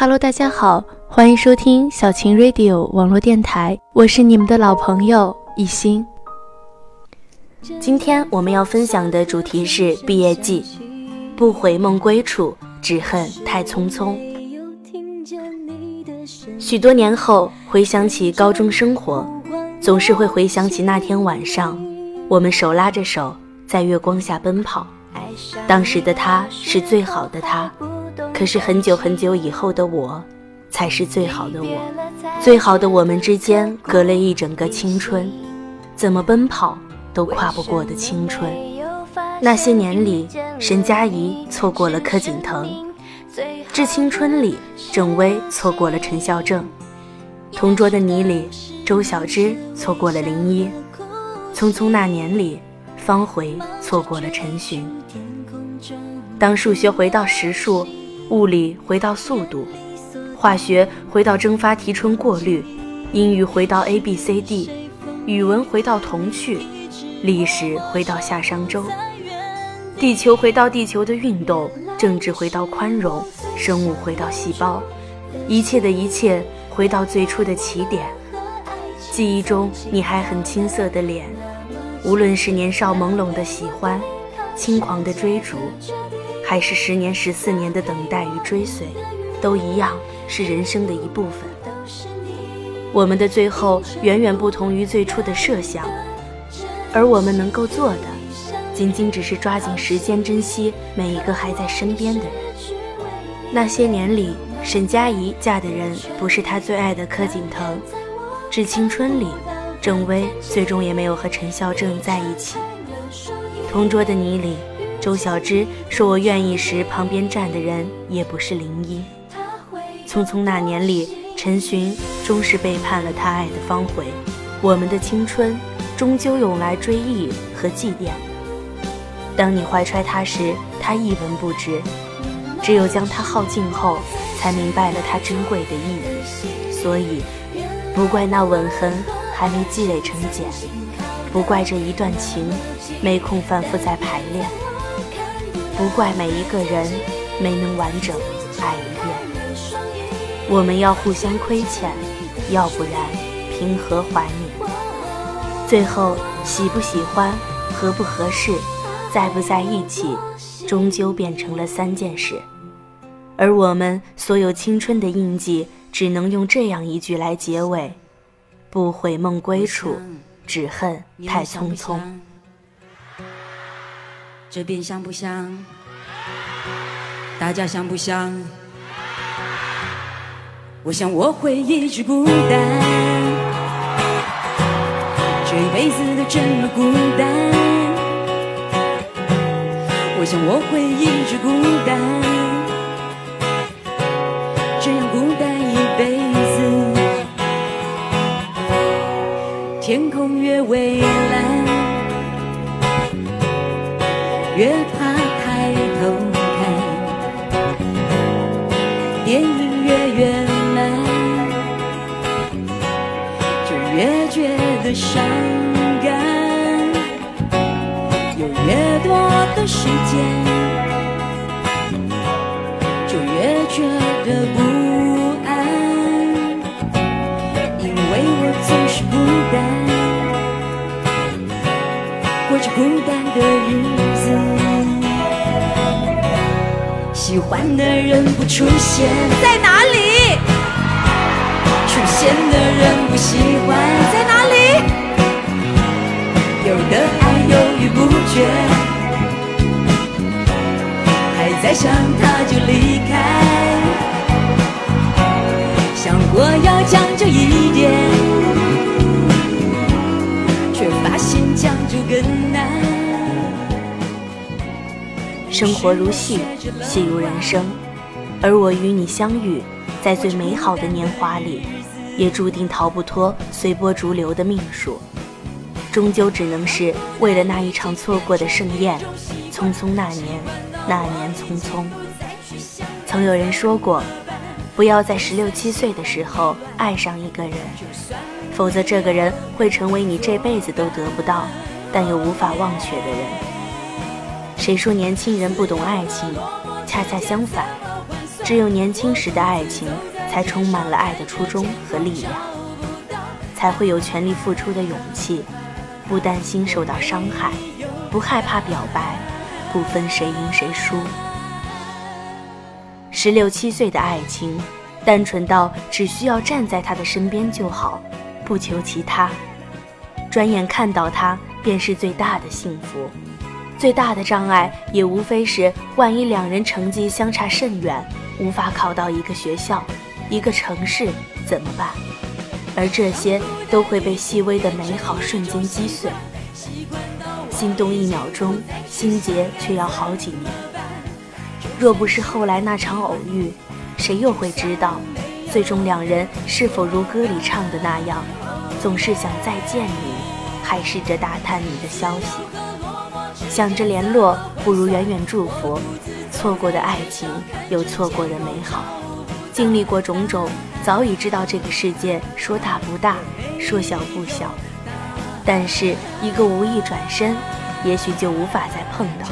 Hello，大家好，欢迎收听小晴 Radio 网络电台，我是你们的老朋友一心。今天我们要分享的主题是毕业季，不悔梦归处，只恨太匆匆。许多年后回想起高中生活，总是会回想起那天晚上，我们手拉着手在月光下奔跑，当时的他是最好的他。可是很久很久以后的我，才是最好的我。最好的我们之间隔了一整个青春，怎么奔跑都跨不过的青春。那些年里，沈佳宜错过了柯景腾；致青春里，郑薇错过了陈孝正；同桌的你里，周小栀错过了林一；匆匆那年里，方茴错过了陈寻。当数学回到实数。物理回到速度，化学回到蒸发提纯过滤，英语回到 A B C D，语文回到童趣，历史回到夏商周，地球回到地球的运动，政治回到宽容，生物回到细胞，一切的一切回到最初的起点。记忆中你还很青涩的脸，无论是年少朦胧的喜欢，轻狂的追逐。还是十年、十四年的等待与追随，都一样是人生的一部分。我们的最后远远不同于最初的设想，而我们能够做的，仅仅只是抓紧时间，珍惜每一个还在身边的人。那些年里，沈佳宜嫁的人不是她最爱的柯景腾，致青春里，郑薇最终也没有和陈孝正在一起。同桌的你里。周小栀说：“我愿意时，旁边站的人也不是林一。匆匆那年里，陈寻终是背叛了他爱的方茴。我们的青春，终究用来追忆和祭奠。当你怀揣它时，它一文不值；只有将它耗尽后，才明白了它珍贵的意义。所以，不怪那吻痕还没积累成茧，不怪这一段情没空反复再排练。”不怪每一个人没能完整爱一遍，我们要互相亏欠，要不然凭何怀缅？最后喜不喜欢、合不合适、在不在一起，终究变成了三件事。而我们所有青春的印记，只能用这样一句来结尾：不悔梦归处，只恨太匆匆。这边香不香？大家香不香？我想我会一直孤单，这一辈子都这么孤单。我想我会一直孤越多的时间，就越觉得不安，因为我总是孤单，过着孤单的日子。喜欢的人不出现在哪里？出现的人不喜欢在哪里？有的豫不决，还在想他就离开。想过要将就一点，却发现将就更难。生活如戏，戏如人生，而我与你相遇在最美好的年华里，也注定逃不脱随波逐流的命数，终究只能是为了那一场错过的盛宴。匆匆那年，那年匆匆。曾有人说过，不要在十六七岁的时候爱上一个人，否则这个人会成为你这辈子都得不到，但又无法忘却的人。谁说年轻人不懂爱情？恰恰相反，只有年轻时的爱情，才充满了爱的初衷和力量，才会有全力付出的勇气，不担心受到伤害，不害怕表白，不分谁赢谁输。十六七岁的爱情，单纯到只需要站在他的身边就好，不求其他。转眼看到他，便是最大的幸福。最大的障碍也无非是，万一两人成绩相差甚远，无法考到一个学校、一个城市，怎么办？而这些都会被细微的美好瞬间击碎。心动一秒钟，心结却要好几年。若不是后来那场偶遇，谁又会知道，最终两人是否如歌里唱的那样，总是想再见你，还试着打探你的消息。想着联络，不如远远祝福。错过的爱情，有错过的美好。经历过种种，早已知道这个世界说大不大，说小不小。但是一个无意转身，也许就无法再碰到。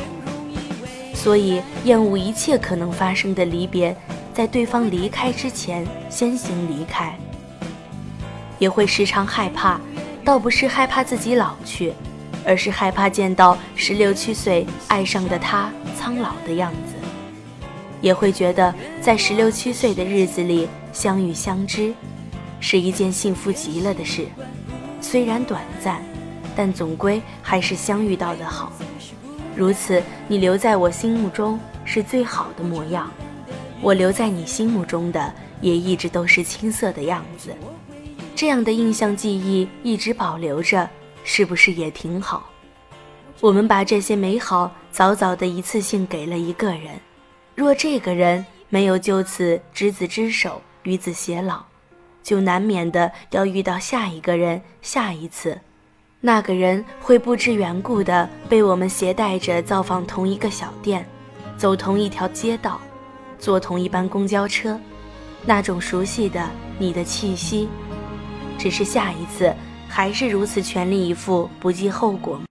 所以，厌恶一切可能发生的离别，在对方离开之前先行离开。也会时常害怕，倒不是害怕自己老去，而是害怕见到十六七岁爱上的他苍老的样子。也会觉得，在十六七岁的日子里相遇相知，是一件幸福极了的事。虽然短暂，但总归还是相遇到的好。如此，你留在我心目中是最好的模样，我留在你心目中的也一直都是青涩的样子。这样的印象记忆一直保留着，是不是也挺好？我们把这些美好早早的一次性给了一个人，若这个人没有就此执子之手，与子偕老，就难免的要遇到下一个人，下一次。那个人会不知缘故的被我们携带着造访同一个小店，走同一条街道，坐同一班公交车，那种熟悉的你的气息，只是下一次还是如此全力以赴，不计后果。